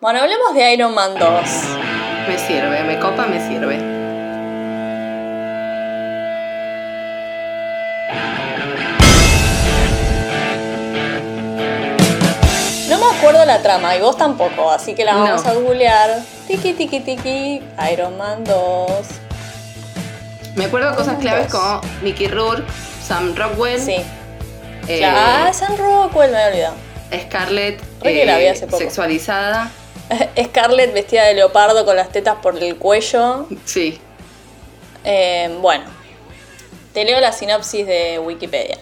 Bueno, hablemos de Iron Man 2. Me sirve, me copa, me sirve. No me acuerdo la trama y vos tampoco, así que la vamos No. a googlear. Tiki tiki tiki, Iron Man 2. Me acuerdo cosas claves como Mickey Rourke, Sam Rockwell, Sí. eh, ah, Sam Rockwell me había olvidado. Scarlett poco. sexualizada. Scarlett vestida de leopardo con las tetas por el cuello. Sí. Eh, bueno, te leo la sinopsis de Wikipedia.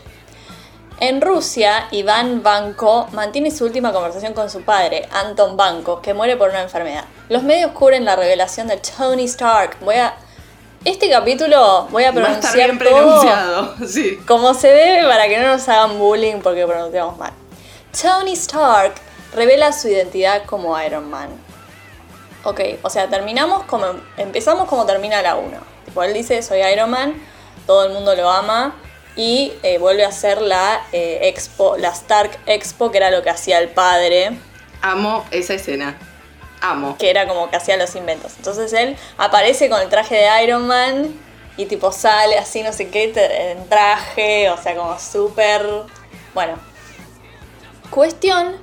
En Rusia, Iván Banco mantiene su última conversación con su padre, Anton Banco, que muere por una enfermedad. Los medios cubren la revelación de Tony Stark. Voy a. Este capítulo voy a Va a estar pronunciar bien pronunciado. Sí. como se debe para que no nos hagan bullying porque pronunciamos mal. Tony Stark revela su identidad como Iron Man. Ok, o sea, terminamos como. Empezamos como termina la 1. Tipo, él dice: Soy Iron Man, todo el mundo lo ama. Y eh, vuelve a hacer la eh, Expo, la Stark Expo, que era lo que hacía el padre, Amo esa escena. Amo. que era como que hacía los inventos. Entonces él aparece con el traje de Iron Man y tipo sale así, no sé qué, en traje, o sea, como súper... Bueno. Cuestión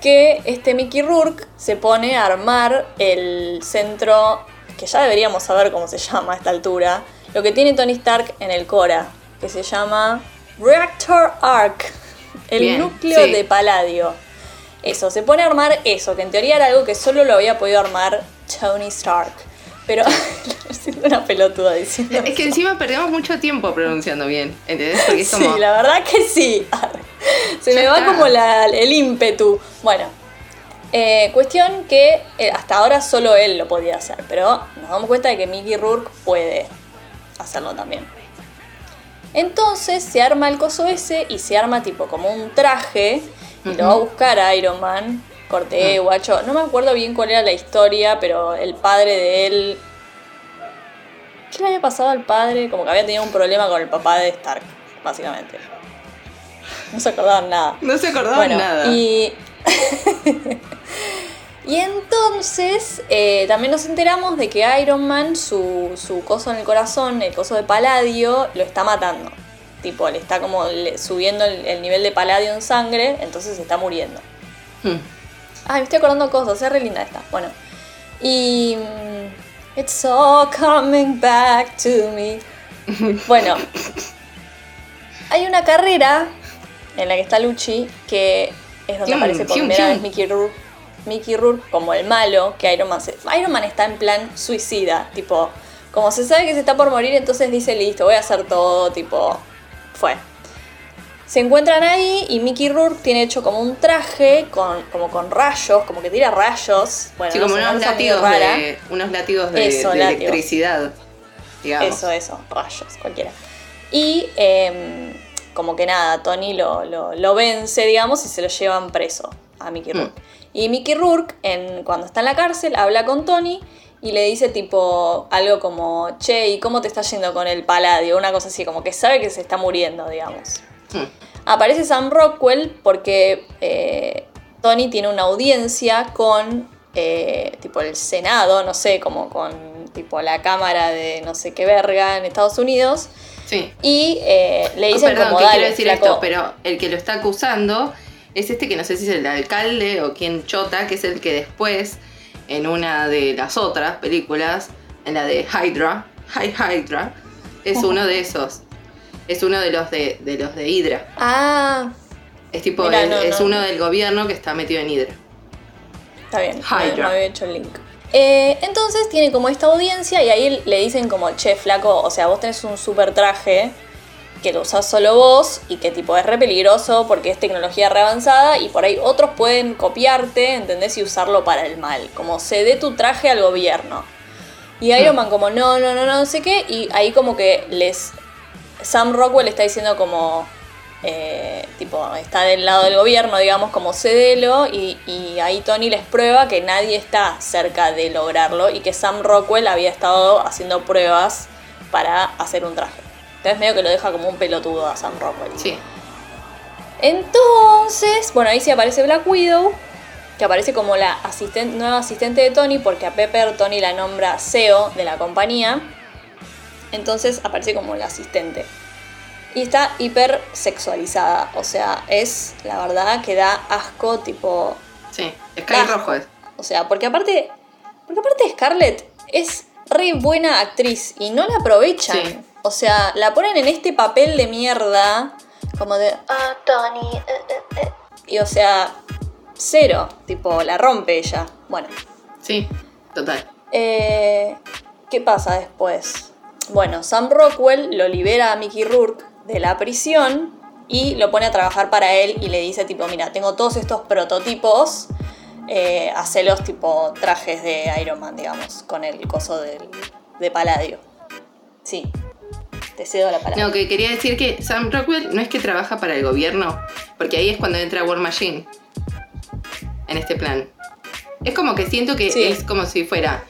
que este Mickey Rourke se pone a armar el centro, que ya deberíamos saber cómo se llama a esta altura, lo que tiene Tony Stark en el Cora, que se llama Reactor Arc, el Bien, núcleo sí. de Paladio. Eso, se pone a armar eso, que en teoría era algo que solo lo había podido armar Tony Stark. Pero siento una pelotuda diciendo. Es que eso. encima perdemos mucho tiempo pronunciando bien, ¿entendés? Porque es Sí, la verdad que sí. Se me va está. como la- el ímpetu. Bueno, eh, cuestión que eh, hasta ahora solo él lo podía hacer, pero nos damos cuenta de que Mickey Rourke puede hacerlo también. Entonces se arma el coso ese y se arma tipo como un traje y lo va a buscar a Iron Man. Corté, guacho. No me acuerdo bien cuál era la historia, pero el padre de él. ¿Qué le había pasado al padre? Como que había tenido un problema con el papá de Stark, básicamente. No se acordaban nada. No se acordaban Bueno, nada. y. y entonces eh, también nos enteramos de que Iron Man, su, su coso en el corazón, el coso de Paladio, lo está matando. Tipo, le está como subiendo el, el nivel de Paladio en sangre, entonces se está muriendo. Hmm. Ay, me estoy acordando cosas, es re linda esta. Bueno. Y. mm, It's all coming back to me. Bueno. Hay una carrera en la que está Lucci que es donde aparece por primera vez Mickey Rourke. Mickey Rourke como el malo que Iron Man se- Iron Man está en plan suicida, tipo, como se sabe que se está por morir, entonces dice, listo, voy a hacer todo, tipo, fue. Se encuentran ahí y Mickey Rourke tiene hecho como un traje con, como con rayos, como que tira rayos. Bueno, Sí, como unos látigos, rara. de, unos látigos de, Eso, de látigos. electricidad, digamos. Eso, eso, rayos, cualquiera. Y em, como que nada, Tony lo, lo- lo vence, digamos, y se lo llevan preso a Mickey Mm. Rourke. Y Mickey Rourke, en, cuando está en la cárcel, habla con Tony y le dice tipo algo como, che, ¿y cómo te está yendo con el paladio? Una cosa así, como que sabe que se está muriendo, digamos. Aparece Sam Rockwell porque eh, Tony tiene una audiencia con eh, tipo el Senado, no sé, como con tipo la Cámara de no sé qué verga en Estados Unidos. Sí. Y eh, le Oh, dicen perdón, como que quiero decir flaco". esto, pero el que lo está acusando es este que no sé si es el alcalde o quien chota, que es el que después, en una de las otras películas, en la de Hydra, High Hydra, es uno de esos. Es uno de los de, de los de Hydra. Ah, Es tipo, Mirá, no, es no. uno del gobierno que está metido en Hydra. está bien, no, Hydra. no había hecho el link. Eh, entonces tiene como esta audiencia y ahí le dicen como, che, flaco, o sea, vos tenés un super traje que lo usás solo vos y que tipo es re peligroso porque es tecnología re avanzada y por ahí otros pueden copiarte, ¿entendés? Y usarlo para el mal. Como se dé tu traje al gobierno. Y Iron Man como, no, no, no, no sé qué. Y ahí como que les... Sam Rockwell está diciendo como... eh, tipo, está del lado del gobierno, digamos, como cedelo. Y, y ahí Tony les prueba que nadie está cerca de lograrlo y que Sam Rockwell había estado haciendo pruebas para hacer un traje. Entonces medio que lo deja como un pelotudo a Sam Rockwell. Sí. Entonces, bueno, ahí sí aparece Black Widow. que aparece como la asisten- nueva asistente de Tony, porque a Pepper Tony la nombra CEO de la compañía. Entonces aparece como la asistente. Y está hiper sexualizada. O sea, es la verdad que da asco, tipo. Sí, Ah. Rojo es. O sea, porque aparte. Porque aparte Scarlett es re buena actriz y no la aprovechan. Sí. O sea, la ponen en este papel de mierda. Como de. Ah, Tony. eh, eh, eh". Y o sea. Cero. Tipo, la rompe ella. Bueno. Sí, total. Eh, ¿Qué pasa después? Bueno, Sam Rockwell lo libera a Mickey Rourke de la prisión y lo pone a trabajar para él y le dice tipo, mira, tengo todos estos prototipos, eh, hacelos tipo trajes de Iron Man, digamos, con el coso del, de Paladio. Sí, te cedo la palabra. No, que quería decir que Sam Rockwell no es que trabaja para el gobierno, porque ahí es cuando entra War Machine en este plan. Es como que siento que Sí. es como si fuera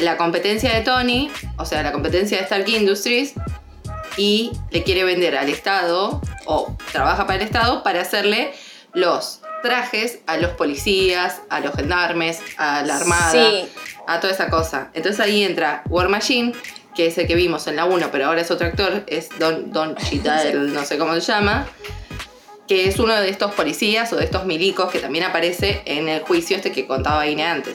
la competencia de Tony, o sea, la competencia de Stark Industries, y le quiere vender al Estado, o trabaja para el Estado, para hacerle los trajes a los policías, a los gendarmes, a la armada, Sí. a toda esa cosa. Entonces ahí entra War Machine, que es el que vimos en la 1, pero ahora es otro actor, es Don, Don Cheadle, no sé cómo se llama, que es uno de estos policías o de estos milicos que también aparece en el juicio este que contaba Ine antes.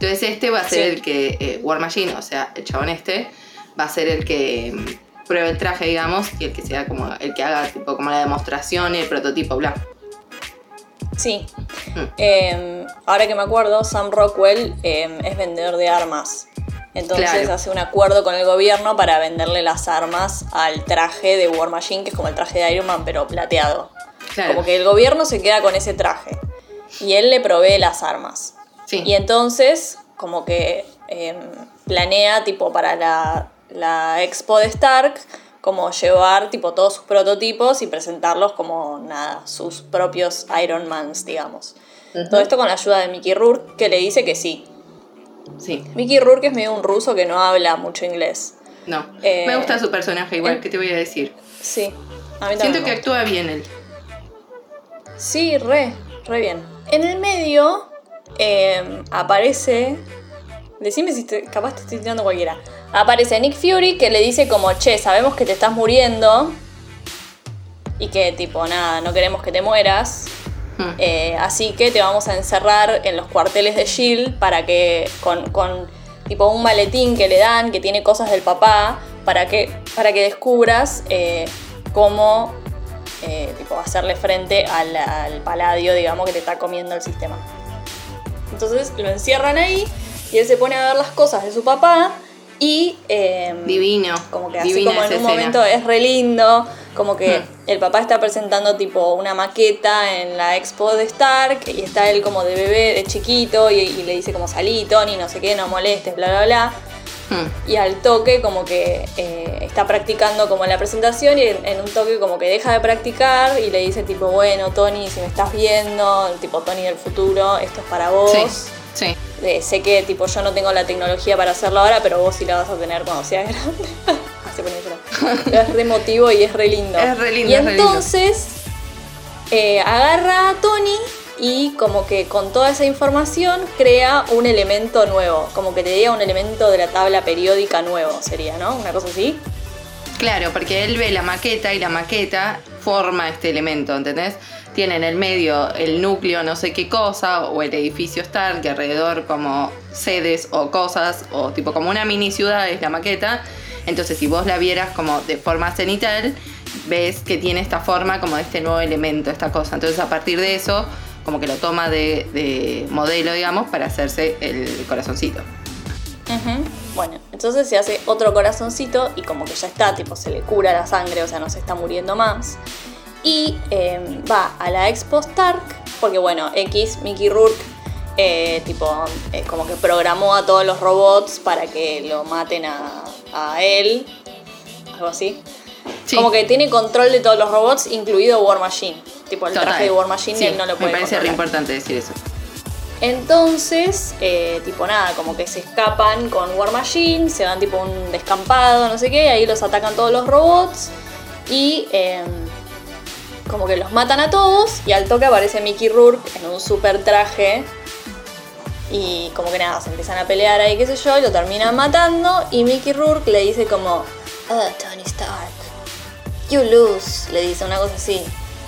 Entonces este va a ser Sí. el que, eh, War Machine, o sea, el chabón este, va a ser el que mm, pruebe el traje, digamos, y el que sea como el que haga tipo como la demostración, el prototipo, bla. Sí. Mm. Eh, ahora que me acuerdo, Sam Rockwell eh, es vendedor de armas. Entonces Claro. hace un acuerdo con el gobierno para venderle las armas al traje de War Machine, que es como el traje de Iron Man, pero plateado. Claro. Como que el gobierno se queda con ese traje. Y él le provee las armas. Sí. Y entonces, como que eh, planea, tipo, para la, la expo de Stark, como llevar, tipo, todos sus prototipos y presentarlos como, nada, sus propios Iron Mans, digamos. Todo esto con la ayuda de Mickey Rourke, que le dice que sí. Sí, Mickey Rourke es medio un ruso que no habla mucho inglés. no. Eh, me gusta su personaje igual, el- ¿qué te voy a decir? Sí, a mí. Siento que actúa bien él. Sí, re, re bien. En el medio eh, aparece. Decime si te- capaz te estoy tirando cualquiera. Aparece Nick Fury que le dice como, che, sabemos que te estás muriendo. Y que tipo, nada, no queremos que te mueras. Hmm. Eh, así que te vamos a encerrar en los cuarteles de Shield para que con, con tipo un maletín que le dan que tiene cosas del papá para que para que descubras eh, cómo eh, tipo hacerle frente al, al paladio digamos que te está comiendo el sistema. Entonces lo encierran ahí y él se pone a ver las cosas de su papá y eh, Divino. como que así como en un escena. momento es re lindo, como que Hmm. el papá está presentando tipo una maqueta en la expo de Stark y está él como de bebé, de chiquito y, y le dice como salí Tony, no sé qué, no molestes, bla bla bla. Hmm. Y al toque como que eh, está practicando como la presentación y en, en un toque como que deja de practicar y le dice tipo, bueno Tony, si me estás viendo, tipo Tony del futuro, esto es para vos. Sí, sí. Eh, sé que tipo yo no tengo la tecnología para hacerlo ahora, pero vos sí la vas a tener cuando seas grande. Ah, se pone. Pero es re emotivo y es re lindo. Es re lindo, Y lindo. entonces eh, agarra a Tony y como que con toda esa información crea un elemento nuevo. Como que te diga un elemento de la tabla periódica nuevo, sería, ¿no? Una cosa así. Claro, porque él ve la maqueta y la maqueta forma este elemento, ¿entendés? Tiene en el medio el núcleo no sé qué cosa, o el edificio Stark, y alrededor como sedes o cosas, o tipo como una mini ciudad es la maqueta. Entonces si vos la vieras como de forma cenital, ves que tiene esta forma como de este nuevo elemento, esta cosa. Entonces a partir de eso, como que lo toma de, de modelo, digamos, para hacerse el corazoncito. Bueno, entonces se hace otro corazoncito y como que ya está, tipo se le cura la sangre, o sea, no se está muriendo más. Y eh, va a la Expo Stark, porque bueno, X, Mickey Rourke, eh, tipo, eh, como que programó a todos los robots para que lo maten a, a él, algo así. Sí. Como que tiene control de todos los robots, incluido War Machine. Tipo, el Total. traje de War Machine Sí, él no lo puede Me parece re importante decir eso. Entonces, eh, tipo nada, como que se escapan con War Machine, se van tipo un descampado, no sé qué, ahí los atacan todos los robots y eh, como que los matan a todos y al toque aparece Mickey Rourke en un super traje Y como que nada, se empiezan a pelear ahí, qué sé yo, y lo terminan matando. Y Mickey Rourke le dice como, oh, Tony Stark, you lose, le dice una cosa así.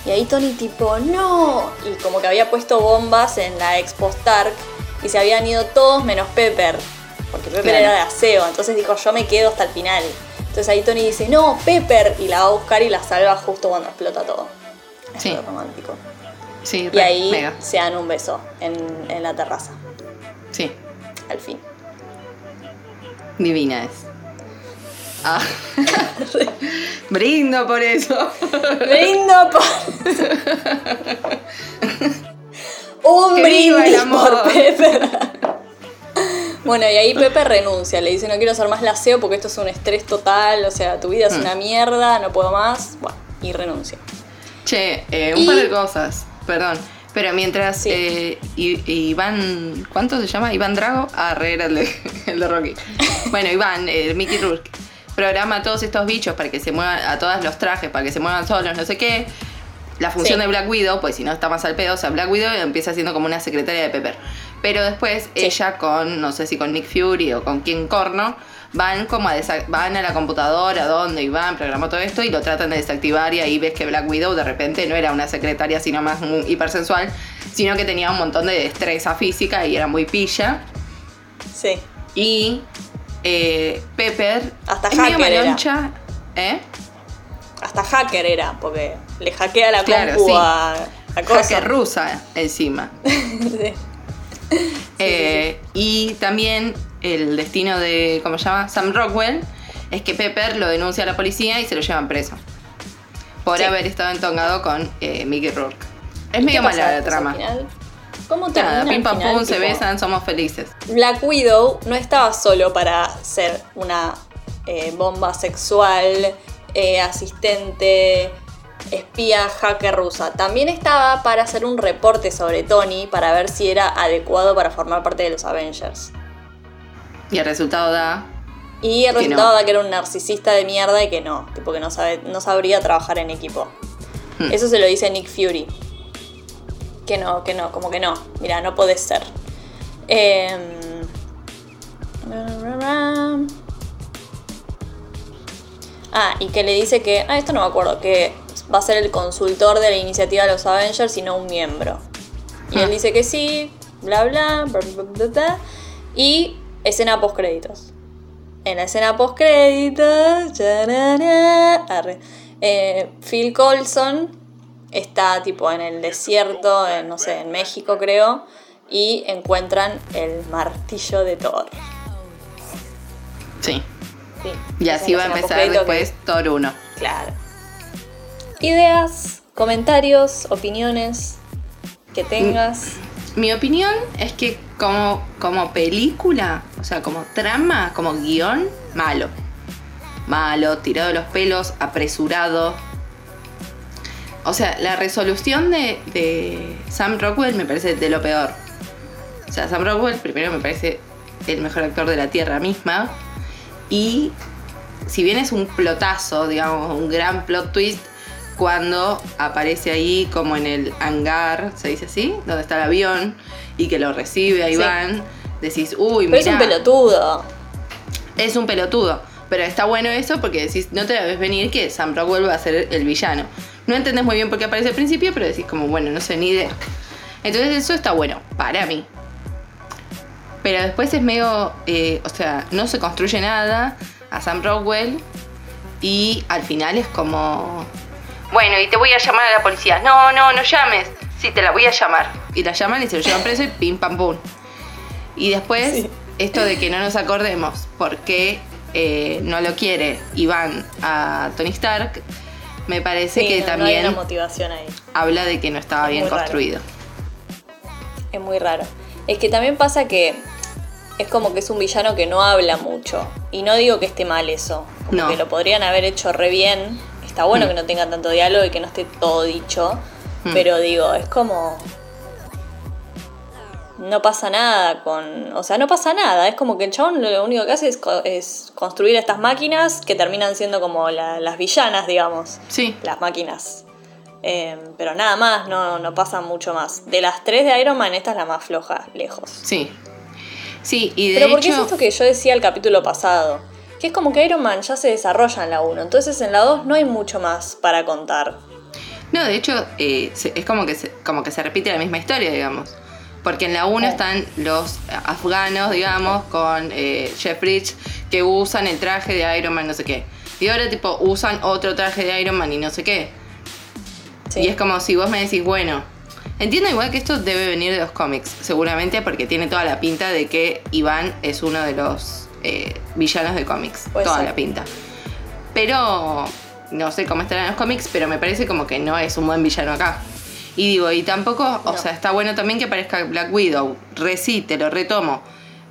Y ahí Tony tipo, no. Y como que había puesto bombas en la Expo Stark y se habían ido todos menos Pepper. Porque Pepper Claro. era de aseo, entonces dijo, yo me quedo hasta el final. Entonces ahí Tony dice, no, Pepper, y la va a buscar y la salva justo cuando explota todo. Es Sí. romántico. Sí, Y ahí mega. se dan un beso en, en la terraza, Sí, al fin. divina es. Ah. Brindo por eso. Brindo por. Un Que el amor. por Pepper. Bueno, y ahí Pepe renuncia, le dice no quiero hacer más la SEO porque esto es un estrés total, o sea, tu vida es Mm. una mierda, no puedo más. Bueno, y renuncia. Che, eh, un Y- par de cosas, perdón. Pero mientras Sí. eh, Iván, ¿cuánto se llama? Iván Drago. Ah, re era el de, el de Rocky. Bueno, Iván, eh, Mickey Rourke, programa a todos estos bichos para que se muevan, a todos los trajes, para que se muevan solos, no sé qué. La función Sí. de Black Widow, pues si no está más al pedo, o sea, Black Widow empieza siendo como una secretaria de Pepper. Pero después Sí. ella con, no sé si con Nick Fury o con King Corno, van como a, van a la computadora donde Iván programó todo esto y lo tratan de desactivar y ahí ves que Black Widow de repente no era una secretaria sino más muy hipersensual, sino que tenía un montón de destreza física y era muy pilla. Sí. Y eh, Pepper Hasta es medio hacker era. maloncha, ¿eh? Hasta hacker era, porque le hackea la Claro, compu sí. a, a cosa. Hacker rusa encima. Sí. Eh, Y también el destino de, ¿cómo se llama? Sam Rockwell es que Pepper lo denuncia a la policía y se lo llevan preso. Por Sí. haber estado entongado con eh, Mickey Rourke. Es ¿Qué medio mala la trama. al final? ¿Cómo Nada, pim pam pum, se besan, somos felices. Black Widow no estaba solo para ser una eh, bomba sexual, eh, asistente, espía, hacker rusa. También estaba para hacer un reporte sobre Tony para ver si era adecuado para formar parte de los Avengers. Y el resultado da. Y el Que resultado no. da que era un narcisista de mierda y que no, tipo que no, sabe, no sabría trabajar en equipo. Hmm. Eso se lo dice Nick Fury. Que no, que no, como que no. Mira, no podés ser. Em, Ah, y que le dice que. Ah, esto no me acuerdo. Que va a ser el consultor de la iniciativa de los Avengers y no un miembro. Y él Ah. dice que sí, bla bla, bla, bla, bla, bla. Y escena post créditos. En la escena post créditos, Phil Colson está tipo en el desierto, en, no sé, en México creo, y encuentran el martillo de Thor. Sí. Sí, Y así va a empezar que- después Thor 1. Claro. Ideas, comentarios, opiniones que tengas. Mi opinión es que como, como película, o sea, como trama, como guion, malo. Malo, tirado de los pelos, apresurado. O sea, la resolución de, de Sam Rockwell me parece de lo peor. O sea, Sam Rockwell primero me parece el mejor actor de la Tierra misma. Y si bien es un plotazo, digamos, un gran plot twist, cuando aparece ahí como en el hangar, se dice así, donde está el avión, y que lo recibe a Sí. Iván, decís, uy, Pero es un pelotudo. es un pelotudo. Pero está bueno eso porque decís, no te la ves venir que Sam Rockwell va a ser el villano. No entendés muy bien por qué aparece al principio, pero decís como, bueno, no sé ni idea. Entonces eso está bueno, para mí. Pero después es medio, eh, o sea, no se construye nada a Sam Rockwell y al final es como, bueno, y te voy a llamar a la policía. No, no, no llames. Sí, te la voy a llamar. Y la llaman y se lo llevan preso y pim pam pum. Y después, Sí. esto de que no nos acordemos por qué eh, no lo quiere Iván a Tony Stark, me parece Sí, que no, no hay también una motivación ahí. habla de que no estaba Es bien raro. construido. Es muy raro. Es que también pasa que es como que es un villano que no habla mucho. Y no digo que esté mal eso. Como No. que lo podrían haber hecho re bien. Está bueno Mm. que no tenga tanto diálogo y que no esté todo dicho. Mm. Pero digo, es como. No pasa nada con. O sea, no pasa nada. Es como que el chabón lo único que hace es, co- es construir estas máquinas que terminan siendo como la- las villanas, digamos Sí, las máquinas. Eh, pero nada más, no, no pasa mucho más. De las tres de Iron Man, esta es la más floja, lejos. sí. Sí, y de Pero porque es hecho. esto que yo decía el capítulo pasado. Que es como que Iron Man ya se desarrolla en la 1. Entonces en la 2 no hay mucho más para contar. No, de hecho, eh, es como que, se, como que se repite la misma historia, digamos. Porque en la 1 Oh. están los afganos, digamos, con eh, Jeff Bridges, que usan el traje de Iron Man, no sé qué. Y ahora, tipo, usan otro traje de Iron Man y no sé qué. Sí. Y es como si vos me decís, bueno, entiendo igual que esto debe venir de los cómics, seguramente porque tiene toda la pinta de que Iván es uno de los eh, villanos de cómics. Toda la pinta. Pero no sé cómo estarán los cómics, pero me parece como que no es un buen villano acá. Y digo, y tampoco, o sea, está bueno también que aparezca Black Widow. Re sí, te lo retomo.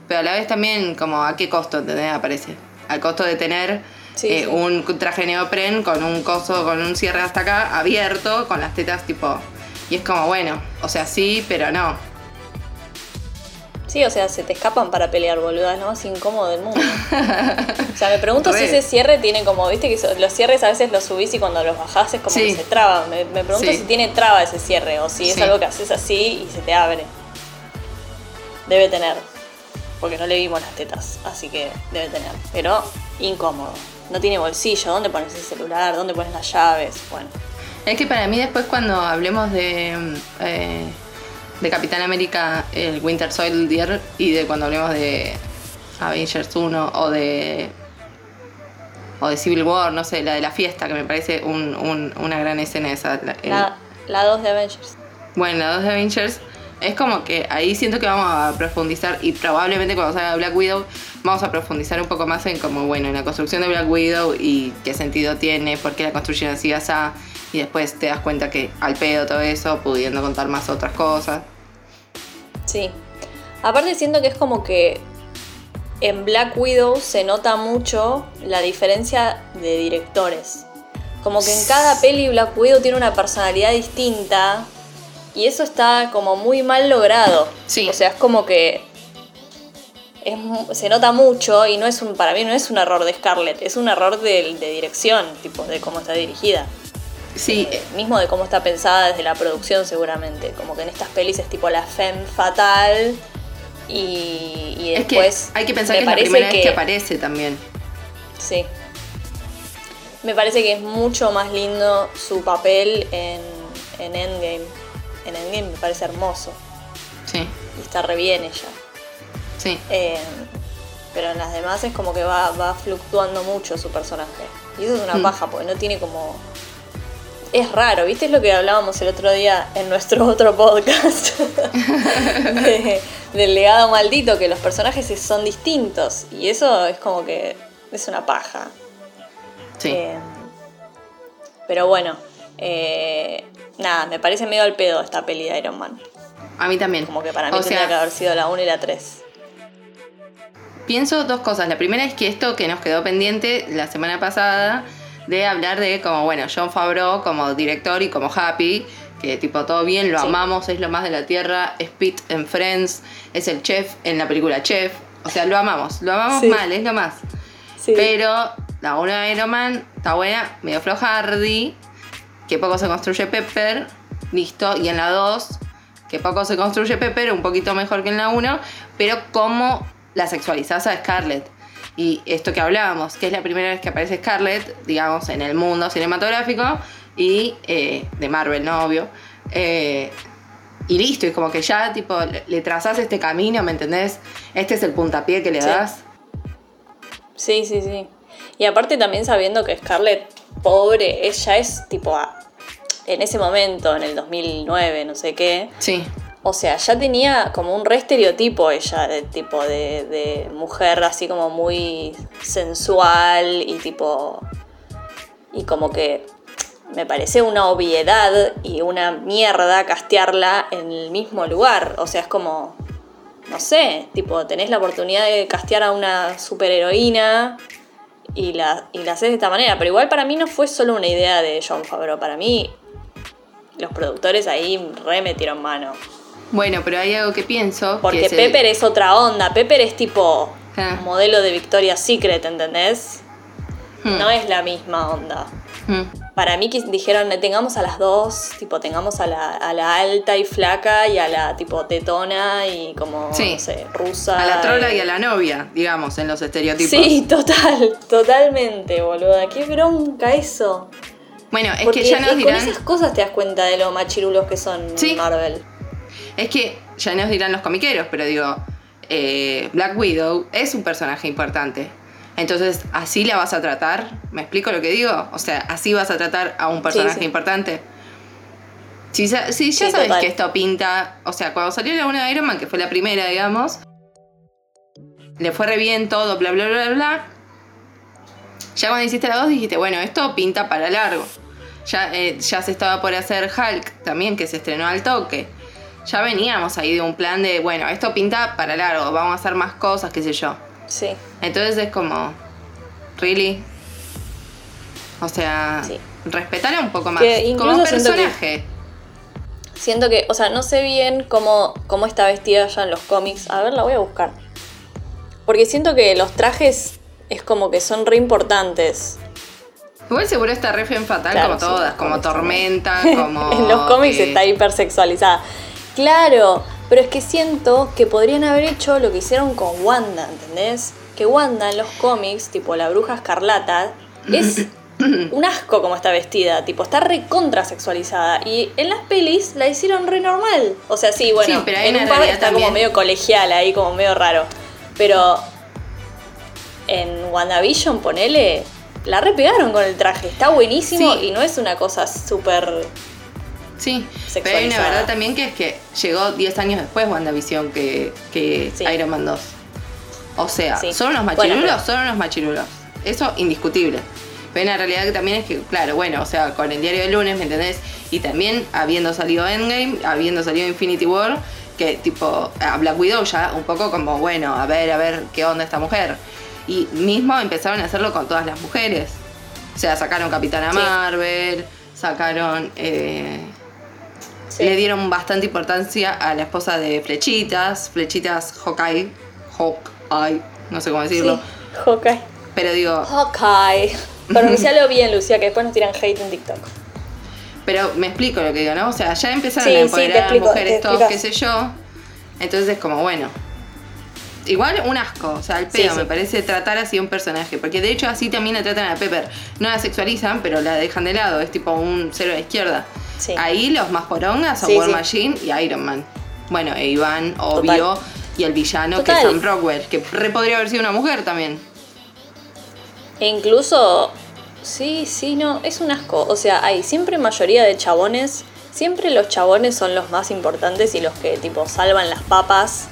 Pero a la vez también, como, ¿a qué costo, entendés? Aparece. Al costo de tener Sí, eh, sí. un traje neopren con un coso, con un cierre hasta acá, abierto, con las tetas tipo. Y es como, bueno, o sea, sí, pero no. Sí, o sea, se te escapan para pelear, boluda, es lo más incómodo del mundo. O sea, me pregunto si ese cierre tiene como, viste que los cierres a veces los subís y cuando los bajás es como Sí. que se traba. Me, me pregunto Sí. si tiene traba ese cierre o si es Sí. algo que haces así y se te abre. Debe tener, porque no le vimos las tetas, así que debe tener. Pero incómodo. No tiene bolsillo, ¿dónde pones el celular? ¿Dónde pones las llaves? Bueno, Es que para mí después cuando hablemos de, eh, de Capitán América, el Winter Soldier, y de cuando hablemos de Avengers 1 o de o de Civil War, no sé, la de la fiesta, que me parece un- un- una gran escena esa. el- la, la 2 de Avengers. bueno, la 2 de Avengers es como que ahí siento que vamos a profundizar y probablemente cuando salga Black Widow vamos a profundizar un poco más en como, bueno, en la construcción de Black Widow y qué sentido tiene, por qué la construyeron así, así, y después te das cuenta que al pedo todo eso, pudiendo contar más otras cosas. Sí. Aparte siento que es como que en Black Widow se nota mucho la diferencia de directores. Como que en cada peli Black Widow tiene una personalidad distinta y eso está como muy mal logrado. Sí. O sea, es como que es se nota mucho y no es un para mí no es un error de Scarlett, es un error de, de dirección, tipo de cómo está dirigida. Sí, Eh, mismo de cómo está pensada desde la producción seguramente. Como que en estas pelis es tipo la femme fatal y, y es que después... hay que pensar que es la primera vez que aparece también. Sí. Me parece que es mucho más lindo su papel en, en Endgame. En Endgame me parece hermoso. Sí, Y está re bien ella. sí. Eh, pero en las demás es como que va, va fluctuando mucho su personaje. Y eso es una Hmm. paja, porque no tiene como. Es raro, ¿viste? Es lo que hablábamos el otro día en nuestro otro podcast. De- del legado maldito, que los personajes son distintos. Y eso es como que es una paja. Sí. Eh, pero bueno, eh, nada, me parece medio al pedo esta peli de Iron Man. A mí también. Como que para mí o tendría sea, que haber sido la 1 y la 3. Pienso dos cosas. La primera es que esto que nos quedó pendiente la semana pasada de hablar de como, bueno, John Favreau como director y como Happy, que tipo todo bien, lo Sí. amamos, es lo más de la tierra, es Pete en Friends, es el chef en la película Chef. O sea, lo amamos, lo amamos Sí. mal, es lo más. Sí. Pero la 1 de Iron Man está buena, medio flojardi, que poco se construye Pepper, listo. Y en la 2, que poco se construye Pepper, un poquito mejor que en la 1, pero como la sexualizás a Scarlett. Y esto que hablábamos, que es la primera vez que aparece Scarlett, digamos, en el mundo cinematográfico y eh, de Marvel, ¿no? Obvio. Eh, y listo, y como que ya, tipo, le, le trazás este camino, ¿me entendés? Este es el puntapié que le Sí. das. Sí, sí, sí. Y aparte también sabiendo que Scarlett, pobre, ella es tipo en ese momento, en el 2009, no sé qué. Sí. O sea, ya tenía como un re estereotipo ella, de tipo de, de mujer así como muy sensual y tipo. Y como que me parece una obviedad y una mierda castearla en el mismo lugar. O sea, es como. No sé, tipo, tenés la oportunidad de castear a una superheroína y la, y la haces de esta manera. Pero igual para mí no fue solo una idea de John Favreau. Para mí, los productores ahí re metieron mano. Bueno, pero hay algo que pienso. que Porque es el- Pepper es otra onda. Pepper es tipo Ah. modelo de Victoria's Secret, ¿entendés? Hmm. No es la misma onda. Mm. para mí dijeron, tengamos a las dos, tipo, tengamos a la, a la alta y flaca y a la tipo tetona y como, Sí. no sé, rusa. A la trola y a la novia, digamos, en los estereotipos. Sí, total, totalmente, boluda. Qué bronca eso. Bueno, es Porque que ya nos con dirán. esas cosas te das cuenta de lo machirulos que son Sí. Marvel. Es que ya nos dirán los comiqueros, pero digo, eh, Black Widow es un personaje importante. Entonces, ¿así la vas a tratar? ¿Me explico lo que digo? O sea, ¿así vas a tratar a un personaje sí. importante? Si, si ya Sí, sabes total. que esto pinta, o sea, cuando salió la una de Iron Man, que fue la primera, digamos, le fue re bien todo, bla, bla, bla, bla. Ya cuando hiciste la dos dijiste, bueno, esto pinta para largo. Ya, eh, ya se estaba por hacer Hulk también, que se estrenó al toque. Ya veníamos ahí de un plan de, bueno, esto pinta para largo, vamos a hacer más cosas, qué sé yo. Sí, Entonces es como, ¿really? O sea, Sí. respetala un poco más. Que Como siento que- personaje. siento que, o sea, no sé bien cómo, cómo está vestida ya en los cómics. A ver, la voy a buscar. Porque siento que los trajes es como que son re importantes. Igual seguro está re fatal Claro, como sí, todas, como también. Tormenta, como... en los cómics eh, está hipersexualizada. Claro, pero es que siento que podrían haber hecho lo que hicieron con Wanda, ¿entendés? Que Wanda en los cómics, tipo la bruja escarlata, es un asco como está vestida, tipo está re contrasexualizada. Y en las pelis la hicieron re normal. O sea, sí, bueno, Sí, pero en una un par está como medio colegial ahí, como medio raro. Pero en WandaVision, ponele, la repegaron con el traje. Está buenísimo Sí. y no es una cosa súper Sí, pero hay una verdad también que es que llegó 10 años después WandaVision que, que Sí. Iron Man 2. O sea, Sí. son unos Bueno, machirulos, pero- son unos machirulos. Eso indiscutible. Pero la realidad que también es que, claro, bueno, o sea, con el diario del lunes, ¿me entendés? Y también habiendo salido Endgame, habiendo salido Infinity War, que tipo, a Black Widow ya un poco como, bueno, a ver, a ver qué onda esta mujer. Y mismo empezaron a hacerlo con todas las mujeres. O sea, sacaron Capitana Sí. Marvel, sacaron... eh, Sí. le dieron bastante importancia a la esposa de Flechitas, Flechitas Hawkeye, Hawkeye, no sé cómo decirlo, Sí, Hawkeye. pero digo, Hawkeye. Pronuncialo bien, Lucía, que después nos tiran hate en TikTok. pero me explico lo que digo, ¿no? O sea, ya empezaron Sí, a empoderar a las mujeres, todos, qué sé yo, entonces es como, bueno, igual un asco, o sea, el pedo sí. me parece tratar así a un personaje, porque de hecho así también la tratan a Pepper, no la sexualizan, pero la dejan de lado, es tipo un cero la izquierda. Sí. Ahí los más porongas son Sí, War sí. Machine y Iron Man. Bueno, e Iván, obvio, y el villano que es Sam Rockwell, que re podría haber sido una mujer también. E incluso, sí, sí, no, es un asco. O sea, hay siempre mayoría de chabones, siempre los chabones son los más importantes y los que tipo salvan las papas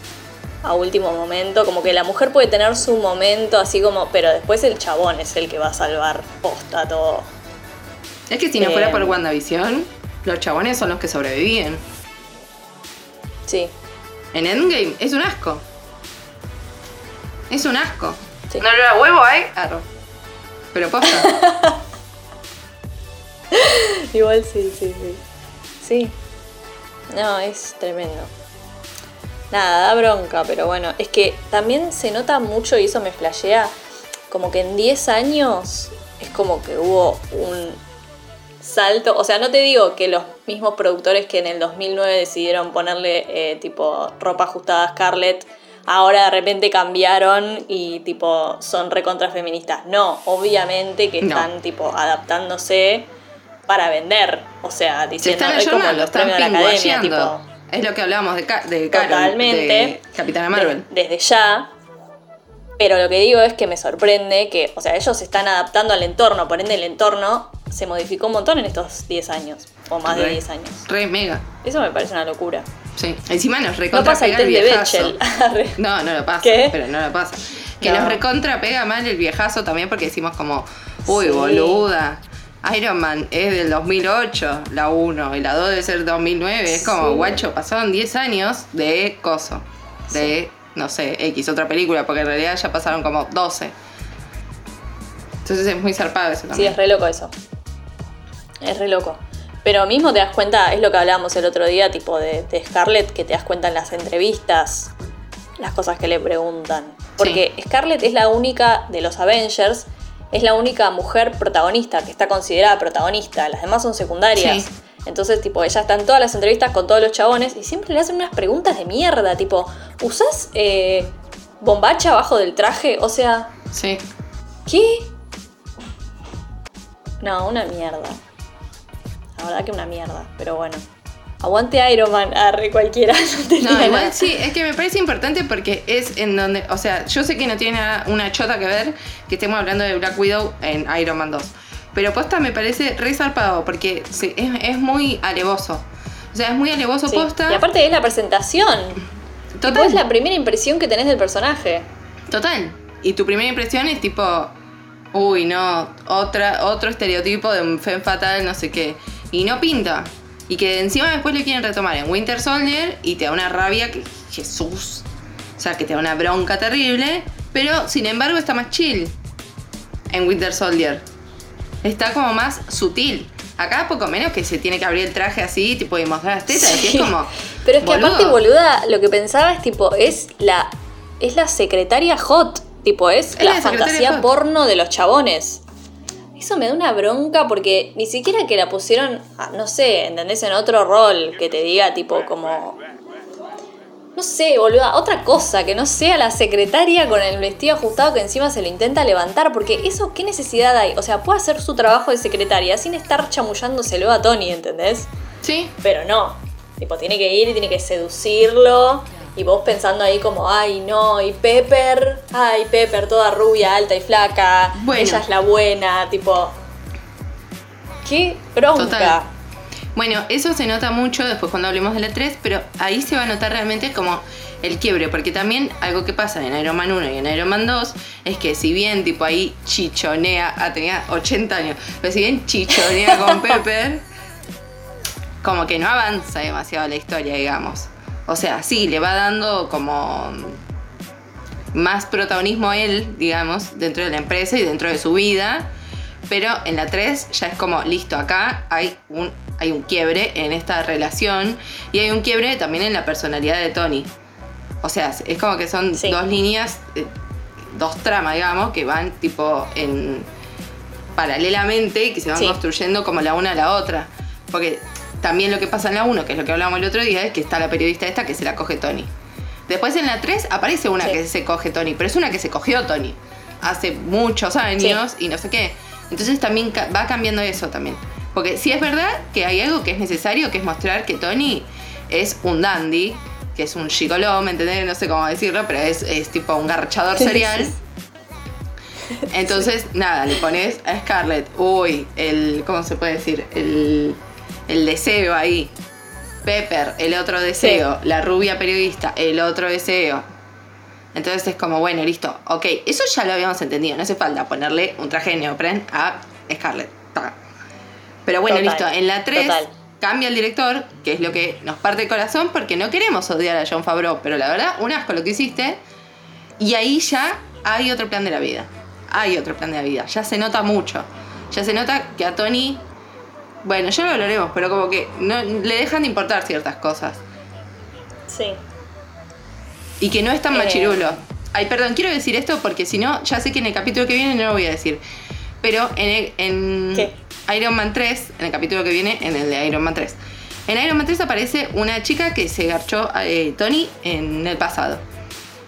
a último momento. Como que la mujer puede tener su momento así como, pero después el chabón es el que va a salvar posta todo. Es que si no Eh. fuera por WandaVision, los chabones son los que sobrevivían. Sí, En Endgame es un asco. Es un asco. Sí. No lo da huevo. Arro. Pero posta. igual sí, sí, sí. Sí. No, es tremendo. Nada, da bronca, pero bueno, es que también se nota mucho y eso me flashea, como que en 10 años es como que hubo un salto, o sea, no te digo que los mismos productores que en el 2009 decidieron ponerle eh, tipo ropa ajustada a Scarlett, ahora de repente cambiaron y tipo son recontra feministas. No, obviamente que No. están tipo adaptándose para vender, o sea, Se diciendo están es como los están premios de la academia, tipo, Es lo que hablábamos de, Carol, Totalmente. de Capitana Marvel. de- desde ya. Pero lo que digo es que me sorprende que, o sea, ellos se están adaptando al entorno, por ende el entorno se modificó un montón en estos 10 años, o más de Re- 10 años. Re mega. Eso me parece una locura. Sí. Encima nos No recontra pasa el test de viejazo. Bechdel. No, no lo pasa. ¿Qué? Pero no lo pasa. Que No. nos recontra pega mal el viejazo también porque decimos como, uy, Sí. boluda. Iron Man es del 2008, la 1, y la 2 debe ser 2009. Es como, Sí. guacho, pasaron 10 años de coso. De, no sé, X, otra película, porque en realidad ya pasaron como 12. Entonces es muy zarpado eso Sí, también. es re loco eso. Es re loco. Pero mismo te das cuenta, es lo que hablábamos el otro día, tipo de, de Scarlett, que te das cuenta en las entrevistas, las cosas que le preguntan. Porque Scarlett es la única de los Avengers es la única mujer protagonista que está considerada protagonista. Las demás son secundarias. Sí. Entonces, tipo, ella está en todas las entrevistas con todos los chabones y siempre le hacen unas preguntas de mierda, tipo, ¿usás eh, bombacha abajo del traje? O sea, Sí. ¿qué? No, una mierda. La verdad que una mierda, pero bueno. Aguante Iron Man, arre cualquiera. No, No, igual sí, es que me parece importante porque es en donde, o sea, yo sé que no tiene nada- una chota que ver que estemos hablando de Black Widow en Iron Man 2. Pero posta me parece re zarpado porque es, es muy alevoso. O sea, es muy alevoso Sí. posta. Y aparte es la presentación. Total, es la primera impresión que tenés del personaje. total. Y tu primera impresión es tipo, uy, no, otra, otro estereotipo de un femme fatal, no sé qué. Y no pinta. Y que encima después lo quieren retomar en Winter Soldier y te da una rabia que Jesús. O sea, que te da una bronca terrible. Pero sin embargo está más chill en Winter Soldier. Está como más sutil. Acá poco menos que se tiene que abrir el traje así, tipo, y mostrar las tetas. Y es como. Pero es que boludo. aparte, boluda, lo que pensaba es tipo, es la. Es la secretaria hot. Tipo, es, Es la, fantasía hot. porno de los chabones. Eso me da una bronca porque ni siquiera que la pusieron, ah, no sé, ¿entendés? En otro rol que te diga tipo como... No sé, boluda, otra cosa, que no sea la secretaria con el vestido ajustado que encima se lo intenta levantar, porque eso, ¿qué necesidad hay? O sea, puede hacer su trabajo de secretaria sin estar chamullándoselo a Tony, ¿entendés? Sí, Pero no. Tipo, tiene que ir y tiene que seducirlo. Y vos pensando ahí como, ay, no, y Pepper, ay, Pepper, toda rubia, alta y flaca. Bueno. Ella es la buena, tipo. Qué bronca. Total. Bueno, eso se nota mucho después cuando hablemos de la 3, pero ahí se va a notar realmente como el quiebre, porque también algo que pasa en Iron Man 1 y en Iron Man 2 es que si bien tipo ahí chichonea, ah, tenía 80 años, pero si bien chichonea con Pepper, como que no avanza demasiado la historia, digamos. O sea, sí, le va dando como más protagonismo a él, digamos, dentro de la empresa y dentro de su vida. Pero en la 3 ya es como, listo, acá hay un, hay un quiebre en esta relación y hay un quiebre también en la personalidad de Tony. O sea, es como que son Sí. dos líneas, eh, dos tramas, digamos, que van tipo en paralelamente y que se van Sí. construyendo como la una a la otra. Porque también lo que pasa en la 1, que es lo que hablábamos el otro día, es que está la periodista esta que se la coge Tony. Después en la 3 aparece una Sí. que se coge Tony, pero es una que se cogió Tony hace muchos años y no sé qué. Entonces también va cambiando eso también. Porque sí es verdad que hay algo que es necesario, que es mostrar que Tony es un dandy, que es un gigoló, ¿me entendés? No sé cómo decirlo, pero es, es tipo un garchador serial. Entonces, nada, le pones a Scarlett, uy, el, ¿cómo se puede decir? El, el deseo ahí. Pepper, el otro deseo. La rubia periodista, el otro deseo. Entonces es como, bueno, listo, ok, eso ya lo habíamos entendido, no hace falta ponerle un traje de neopren a Scarlett. Pero bueno, Total, listo, en la 3 total. cambia el director, que es lo que nos parte el corazón, porque no queremos odiar a John Favreau, pero la verdad, un asco lo que hiciste. Y ahí ya hay otro plan de la vida. Hay otro plan de la vida. Ya se nota mucho. Ya se nota que a Tony. Bueno, ya lo hablaremos, pero como que no, le dejan de importar ciertas cosas. Sí. Y que no es tan Eh. machirulo. Ay, perdón, quiero decir esto porque si no, ya sé que en el capítulo que viene no lo voy a decir. Pero en, el- en. Iron Man 3, en el capítulo que viene, en el de Iron Man 3. En Iron Man 3 aparece una chica que se garchó a eh, Tony en el pasado.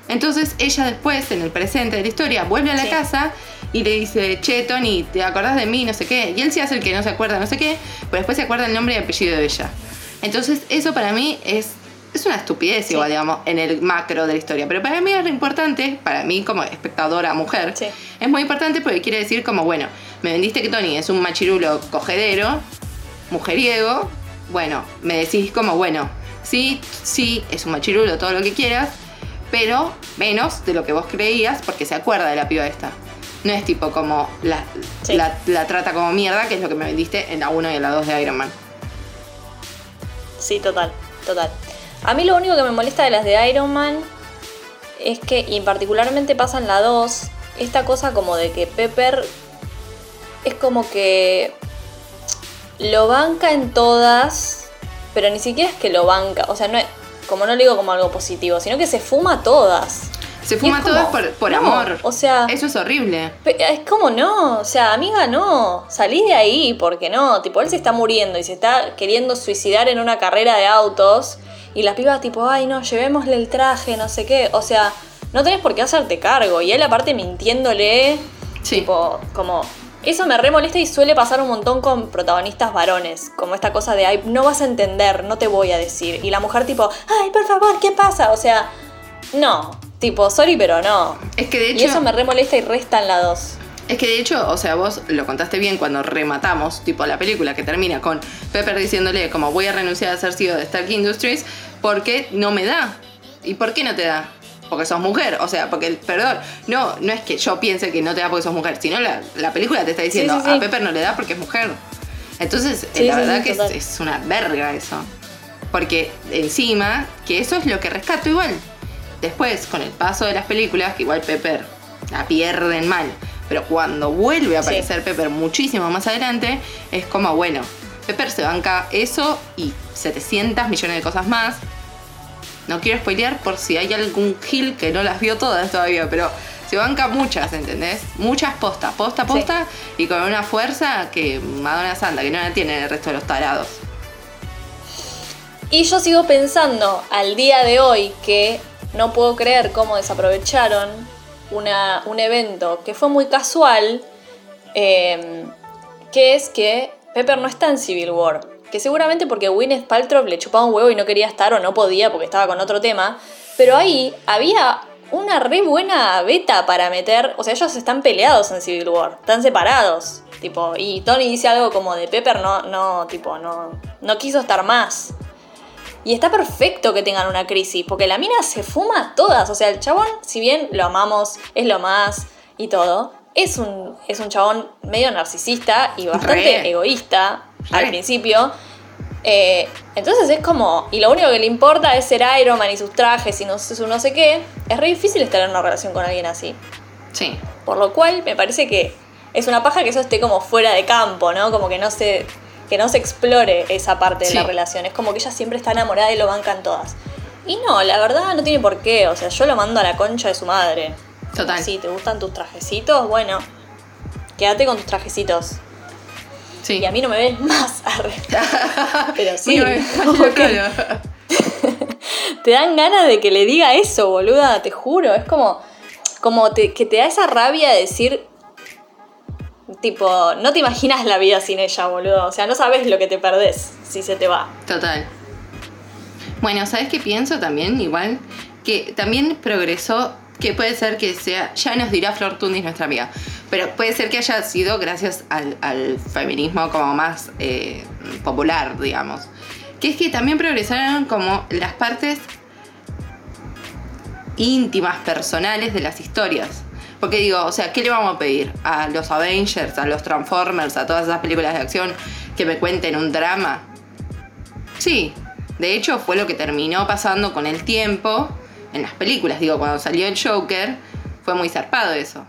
Entonces ella después, en el presente de la historia, vuelve a la Sí. casa y le dice, che, Tony, ¿te acordás de mí? No sé qué. Y él se hace el que no se acuerda, no sé qué, pero después se acuerda el nombre y apellido de ella. Entonces eso para mí es, es una estupidez Sí. igual, digamos, en el macro de la historia. Pero para mí es re importante, para mí como espectadora mujer, Sí. es muy importante porque quiere decir como, bueno, me vendiste que Tony es un machirulo cogedero, mujeriego, bueno, me decís como, bueno, sí, sí, es un machirulo, todo lo que quieras, pero menos de lo que vos creías porque se acuerda de la piba esta. No es tipo como la, Sí. la, la trata como mierda, que es lo que me vendiste en la 1 y en la 2 de Iron Man. Sí, total, total. A mí lo único que me molesta de las de Iron Man es que, y particularmente pasa en la 2, esta cosa como de que Pepper es como que lo banca en todas, pero ni siquiera es que lo banca, o sea, no es, como no lo digo como algo positivo, sino que se fuma todas. Se fuma todo como, por, por no, amor. O sea, Eso es horrible. Es como no, o sea, amiga, no, salí de ahí, porque no, tipo, él se está muriendo y se está queriendo suicidar en una carrera de autos y las pibas tipo, ay no, llevémosle el traje, no sé qué, o sea, no tenés por qué hacerte cargo y él aparte mintiéndole, Sí. tipo, como, eso me remolesta y suele pasar un montón con protagonistas varones, como esta cosa de, ay, no vas a entender, no te voy a decir, y la mujer tipo, ay, por favor, ¿qué pasa? O sea, no, tipo, sorry, pero no. Es que de Y hecho. eso me remolesta y resta en la 2. Es que de hecho, o sea, vos lo contaste bien cuando rematamos, tipo la película que termina con Pepper diciéndole como voy a renunciar a ser CEO de Stark Industries porque no me da. ¿Y por qué no te da? Porque sos mujer, o sea, porque, perdón, no, no es que yo piense que no te da porque sos mujer, sino la, la película te está diciendo Sí, sí, sí. a Pepper no le da porque es mujer. Entonces, eh, la verdad que es, es una verga eso. Porque encima, que eso es lo que rescato igual. Después, con el paso de las películas, que igual Pepper la pierden mal, pero cuando vuelve a Sí. aparecer Pepper muchísimo más adelante, es como, bueno, Pepper se banca eso y 700 millones de cosas más. No quiero spoilear por si hay algún Gil que no las vio todas todavía, pero se banca muchas, ¿entendés? Muchas postas, posta, Sí. posta, y con una fuerza que Madonna Santa, que no la tienen el resto de los tarados. Y yo sigo pensando al día de hoy que no puedo creer cómo desaprovecharon un evento que fue muy casual, eh, que es que Pepper no está en Civil War. Que seguramente porque Gwyneth Paltrow le chupaba un huevo y no quería estar o no podía porque estaba con otro tema. Pero ahí había una re buena beta para meter. O sea, ellos están peleados en Civil War, están separados. Tipo, y Tony dice algo como de Pepper no, no, tipo, no, no quiso estar más. Y está perfecto que tengan una crisis, porque la mina se fuma todas. O sea, el chabón, si bien lo amamos, es lo más y todo, es un, es un chabón medio narcisista y bastante Re. egoísta al principio. Eh, entonces es como, y lo único que le importa es ser Iron Man y sus trajes y no sé, su no sé qué. Es re difícil estar en una relación con alguien así. Sí. Por lo cual me parece que es una paja que eso esté como fuera de campo, ¿no? Como que no se, que no se explore esa parte de la relación. Es como que ella siempre está enamorada y lo bancan todas. Y no, la verdad no tiene por qué. O sea, yo lo mando a la concha de su madre. Total. Si te gustan tus trajecitos, bueno, quédate con tus trajecitos. Sí. Y a mí no me ves más. Pero sí, te dan ganas de que le diga eso, boluda, te juro. Es como, como te- que te da esa rabia de decir, tipo, no te imaginas la vida sin ella, boludo. O sea, no sabes lo que te perdés si se te va. Total. Bueno, ¿sabes qué pienso también? Igual que también progresó, que puede ser que sea, ya nos dirá Flor Tundis, nuestra amiga, pero puede ser que haya sido gracias al, feminismo como más eh, popular, digamos. Que es que también progresaron como las partes íntimas, personales de las historias. Porque digo, o sea, ¿qué le vamos a pedir? A los Avengers, a los Transformers, a todas esas películas de acción que me cuenten un drama. Sí, de hecho fue lo que terminó pasando con el tiempo en las películas. Digo, cuando salió el Joker, fue muy zarpado eso.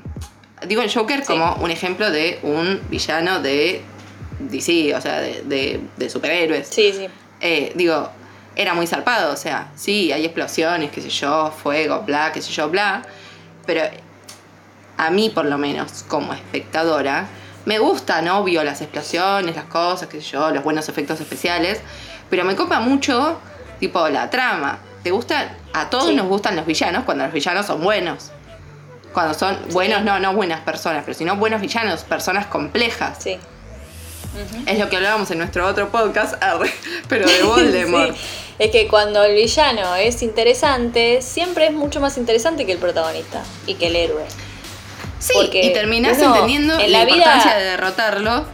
Digo el Joker Sí. como un ejemplo de un villano de DC, o sea, de, de- de superhéroes. Sí, sí. Eh, digo, era muy zarpado, o sea, sí, hay explosiones, qué sé yo, fuego, bla, qué sé yo, bla. Pero a mí, por lo menos, como espectadora, me gustan, obvio, las explosiones, las cosas, qué sé yo, los buenos efectos especiales. Pero me copa mucho, tipo, la trama. ¿Te gusta? A todos Sí. nos gustan los villanos cuando los villanos son buenos. Cuando son buenos, no, no buenas personas, pero sino buenos villanos, personas complejas. Sí. Es lo que hablábamos en nuestro otro podcast, pero de Voldemort. Sí. Es que cuando el villano es interesante, siempre es mucho más interesante que el protagonista y que el héroe. Sí, Porque y terminás uno entendiendo en la, la vida- importancia de derrotarlo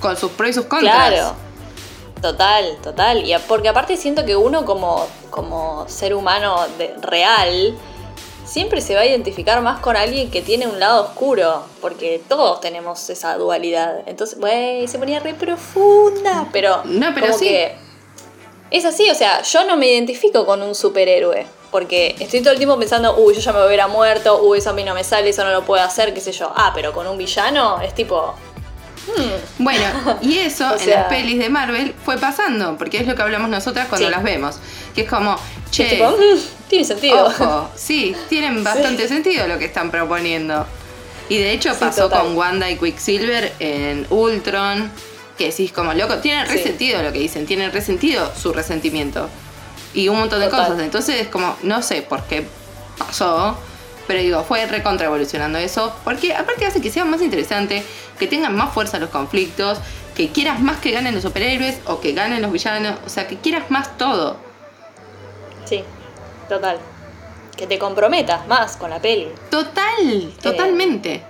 con sus pros y sus contras. Claro. Total, total. Y porque aparte siento que uno como, como ser humano de- real siempre se va a identificar más con alguien que tiene un lado oscuro. Porque todos tenemos esa dualidad. Entonces, güey, se ponía re profunda. Pero, No, pero como sí. que es así, o sea, yo no me identifico con un superhéroe. Porque estoy todo el tiempo pensando, uy, yo ya me hubiera muerto, uy, eso a mí no me sale, eso no lo puedo hacer, qué sé yo. Ah, pero con un villano es tipo, Bueno, y eso O en las pelis de Marvel fue pasando, porque es lo que hablamos nosotras cuando Sí. las vemos. Que es como, che, tipo, mm, tiene sentido. ojo, sí, tienen bastante sentido lo que están proponiendo. Y de hecho Sí, pasó total. con Wanda y Quicksilver en Ultron, que decís como, loco, tienen Sí. resentido lo que dicen, tienen resentido su resentimiento. Y un montón de Total. cosas. Entonces es como, no sé por qué pasó, pero digo, fue recontra evolucionando eso, porque aparte hace que sea más interesante, que tengan más fuerza los conflictos, que quieras más que ganen los superhéroes o que ganen los villanos, o sea, que quieras más todo. Sí, total. Que te comprometas más con la peli. Total, totalmente.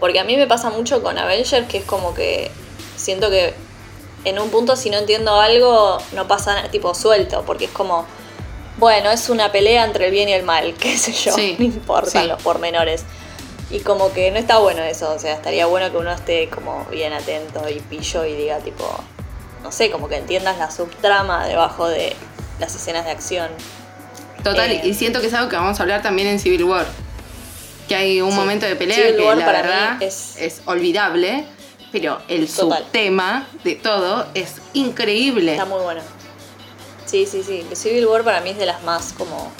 Porque a mí me pasa mucho con Avengers que es como que siento que en un punto si no entiendo algo no pasa nada, tipo suelto, porque es como, bueno, es una pelea entre el bien y el mal, qué sé yo, Sí, no importan sí. los pormenores. Y como que no está bueno eso, o sea, estaría bueno que uno esté como bien atento y pillo y diga tipo, no sé, como que entiendas la subtrama debajo de las escenas de acción. Total, Eh. y siento que es algo que vamos a hablar también en Civil War. Que hay un Sí. momento de pelea Civil que War la para mí verdad es- es... olvidable, pero el Total. subtema de todo es increíble. Está muy bueno. Sí, sí, sí. Civil War para mí es de las más como.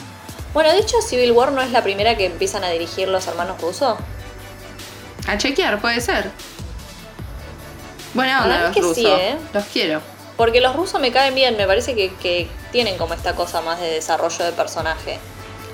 Bueno, de hecho, Civil War no es la primera que empiezan a dirigir los hermanos rusos. A chequear, puede ser. Buena onda los que rusos. sí, ¿eh? Los quiero. Porque los rusos me caen bien, me parece que, que tienen como esta cosa más de desarrollo de personaje.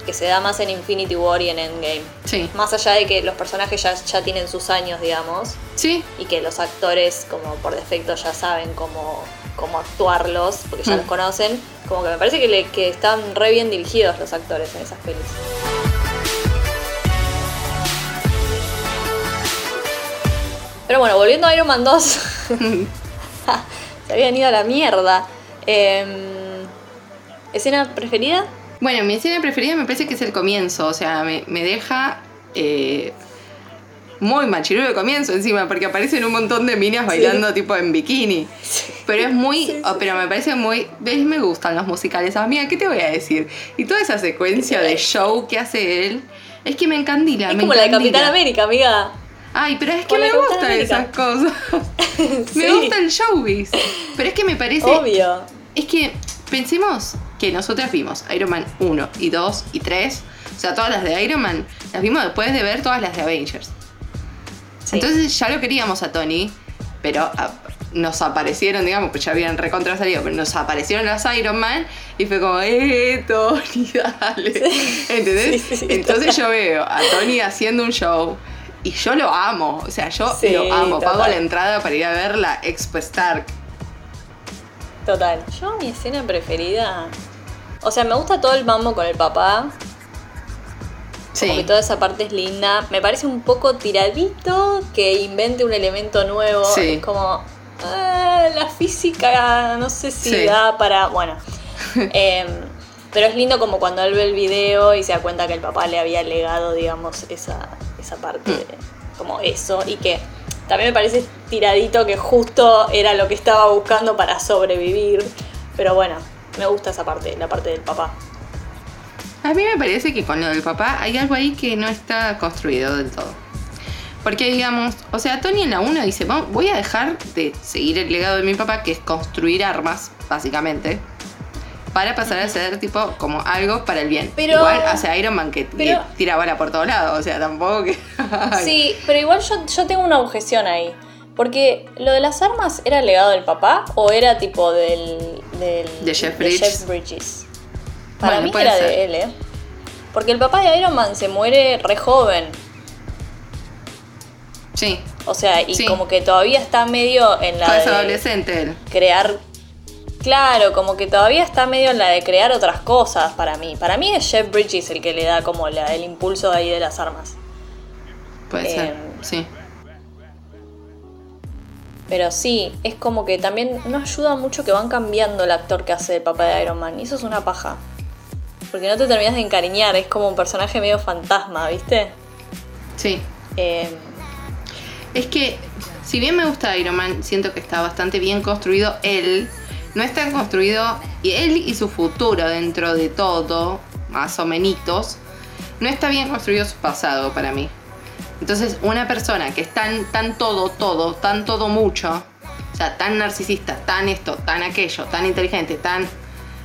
Que se da más en Infinity War y en Endgame. Sí. Más allá de que los personajes ya, ya tienen sus años, digamos. Sí, y que los actores como por defecto ya saben cómo, cómo actuarlos, porque ya Mm. los conocen, como que me parece que, le- que están re bien dirigidos los actores en esas pelis. Pero bueno, volviendo a Iron Man 2, se habían ido a la mierda. Em, ¿Escena preferida? Bueno, mi escena preferida me parece que es el comienzo, o sea, me, me deja eh, muy machirulo el comienzo encima, porque aparecen un montón de minas bailando tipo en bikini. Pero es muy, Sí, oh, pero me parece muy, ves, me gustan los musicales, amiga, ¿qué te voy a decir? Y toda esa secuencia de show que hace él, es que me encandila, Es me como la de. Capitán América, amiga. Ay, pero es que me gustan esas cosas. Me gusta el showbiz. Pero es que me parece Obvio. es que pensemos que nosotras vimos Iron Man 1 y 2 y 3. O sea, todas las de Iron Man las vimos después de ver todas las de Avengers. Sí. Entonces ya lo queríamos a Tony, pero ah, nos aparecieron, digamos, pues ya habían recontra salido, pero nos aparecieron las Iron Man y fue como, ¡eh, Tony, dale! ¿Entendés? Sí, sí, Entonces yo veo a Tony haciendo un show. Y yo lo amo, o sea, yo lo amo. Pago la entrada para ir a ver la Expo Stark. Total. Yo mi escena preferida. O sea, me gusta todo el mambo con el papá. Sí. Como que toda esa parte es linda. Me parece un poco tiradito que invente un elemento nuevo. Sí. Es como. ah, la física no sé si Sí. da para. Bueno. Em, pero es lindo como cuando él ve el video y se da cuenta que el papá le había legado, digamos, esa, esa parte, Mm. de- como eso. Y que también me parece tiradito que justo era lo que estaba buscando para sobrevivir. Pero bueno, me gusta esa parte, la parte del papá. A mí me parece que con lo del papá hay algo ahí que no está construido del todo. Porque digamos, o sea, Tony en la 1 dice, "Vamos- voy a dejar de seguir el legado de mi papá, que es construir armas, básicamente, para pasar a ser tipo como algo para el bien. Pero- Igual hace Iron Man que pero- tira bala por todos lados, o sea, tampoco que... Sí, pero igual yo, yo tengo una objeción ahí. Porque lo de las armas era el legado del papá o era tipo del. Del De Jeff Bridges. Bridges? Para Bueno, mí era ser. de él, ¿eh? Porque el papá de Iron Man se muere re joven. Sí, O sea, y Sí. como que todavía está medio en la es de adolescente él. crear. Claro, como que todavía está medio en la de crear otras cosas para mí. Para mí es Jeff Bridges el que le da como la- el impulso ahí de las armas. Puede ser, Em, sí. Pero sí, es como que también no ayuda mucho que van cambiando el actor que hace el papá de Iron Man. Y eso es una paja. Porque no te terminas de encariñar, es como un personaje medio fantasma, ¿viste? Sí. Eh, Es que, si bien me gusta Iron Man, siento que está bastante bien construido él. No está construido, y él y su futuro dentro de todo, más o menos, no está bien construido su pasado para mí. Entonces, una persona que es tan, tan todo, todo, tan todo mucho, o sea, tan narcisista, tan esto, tan aquello, tan inteligente, tan...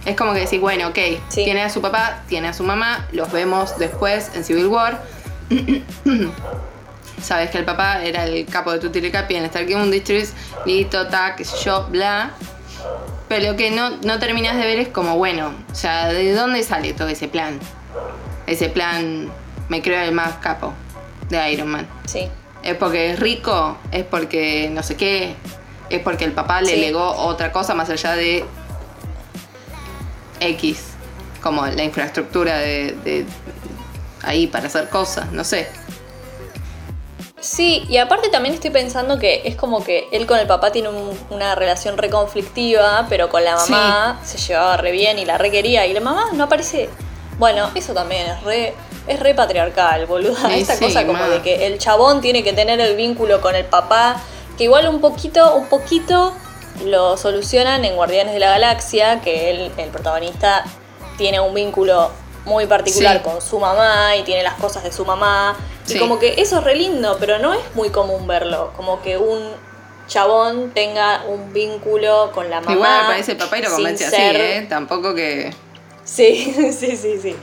Es como que decís, bueno, ok, Sí. tiene a su papá, tiene a su mamá, los vemos después en Civil War. Sabes que el papá era el capo de Tutiricapi en Stark Industries, listo, tac, yo, bla. Pero lo que no, no terminas de ver es como, bueno, o sea, ¿de dónde sale todo ese plan? Ese plan, me creo el más capo de Iron Man. Sí. ¿Es porque es rico? ¿Es porque no sé qué? ¿Es porque el papá le Sí. legó otra cosa más allá de X? Como la infraestructura de, de ahí para hacer cosas, no sé. Sí, y aparte también estoy pensando que es como que él con el papá tiene un- una relación reconflictiva, pero con la mamá se llevaba re bien y la re quería. Y la mamá no aparece. Bueno, eso también es re, es re patriarcal, boluda. Sí, Esa sí, cosa como ma. de que el chabón tiene que tener el vínculo con el papá, que igual un poquito, un poquito lo solucionan en Guardianes de la Galaxia, que él, el protagonista, tiene un vínculo muy particular Sí. con su mamá y tiene las cosas de su mamá. Y como que eso es re lindo, pero no es muy común verlo. Como que un chabón tenga un vínculo con la mamá. Igual aparece el papá y lo convence así, ser- ¿eh? Tampoco que... Sí, sí, sí, sí.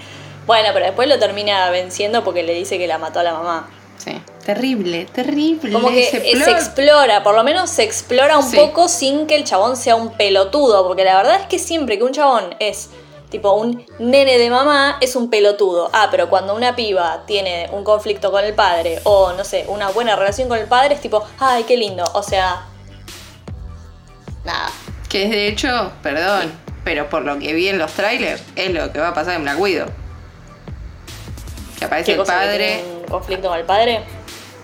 Bueno, pero después lo termina venciendo porque le dice que la mató a la mamá. Sí. Terrible, terrible. Como que plot. se explora, por lo menos se explora un Sí. poco sin que el chabón sea un pelotudo. Porque la verdad es que siempre que un chabón es tipo un nene de mamá, es un pelotudo. Ah, pero cuando una piba tiene un conflicto con el padre o no sé, una buena relación con el padre, es tipo, ay, qué lindo. O sea, nada. Que es de hecho, perdón, pero por lo que vi en los trailers, es lo que va a pasar en Black Widow. Que aparece ¿Qué el que padre. tiene un conflicto con el padre?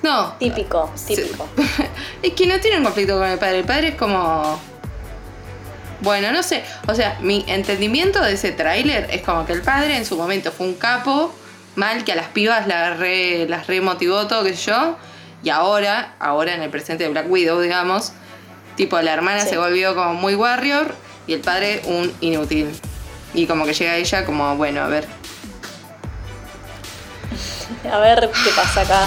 No. Típico, típico. es que no tiene un conflicto con el padre. El padre es como. Bueno, no sé. O sea, mi entendimiento de ese tráiler es como que el padre en su momento fue un capo, mal que a las pibas las re, las remotivó todo, qué sé yo. Y ahora, ahora en el presente de Black Widow, digamos, tipo la hermana Sí. se volvió como muy warrior y el padre un inútil. Y como que llega ella como, bueno, a ver. A ver qué pasa acá.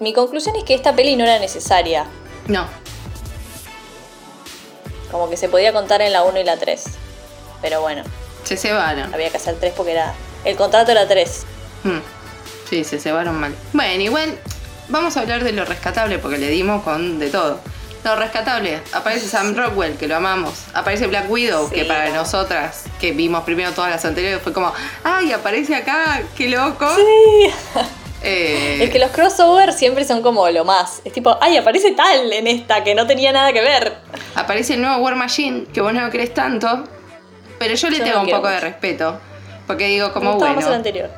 Mi conclusión es que esta peli no era necesaria. No, Como que se podía contar en la 1 y la 3. Pero bueno, se cebaron. había que hacer 3 porque era. El contrato era 3. Mm. Sí, se cebaron mal. Bueno, igual vamos a hablar de lo rescatable porque le dimos con de todo. Lo rescatable, aparece Sam Rockwell, que lo amamos. Aparece Black Widow, Sí, que para no. nosotras, que vimos primero todas las anteriores, fue como, ¡ay, aparece acá! ¡Qué loco! Eh, Es que los crossovers siempre son como lo más. Es tipo, ay, aparece tal en esta que no tenía nada que ver. Aparece el nuevo War Machine, que vos no lo crees tanto, pero yo le Yo no tengo un poco de respeto. Porque digo, como más el bueno. anterior.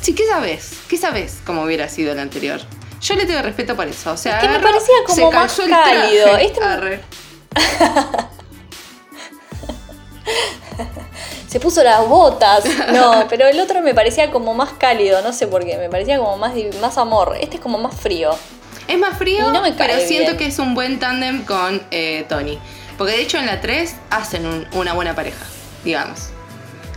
Sí, ¿qué sabes? ¿Qué sabes cómo hubiera sido el anterior? Yo le tengo respeto por eso. O sea, Es que me parecía como se más cálido. traje. Este- Arre. Se puso las botas. No, pero el otro me parecía como más cálido, no sé por qué. Me parecía como más, más amor. Este es como más frío. Es más frío, no pero siento bien. que es un buen tándem con eh, Tony. Porque de hecho en la 3 hacen un- una buena pareja, digamos.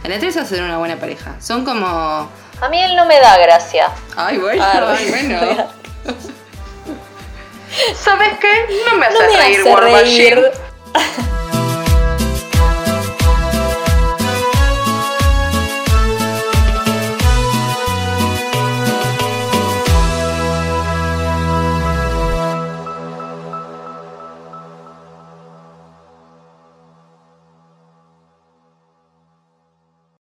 En la 3 hacen una buena pareja. Son como... A mí él no me da gracia. Ay, bueno, ay, bueno. ¿Sabes qué? No me hace no me reír, hace reír.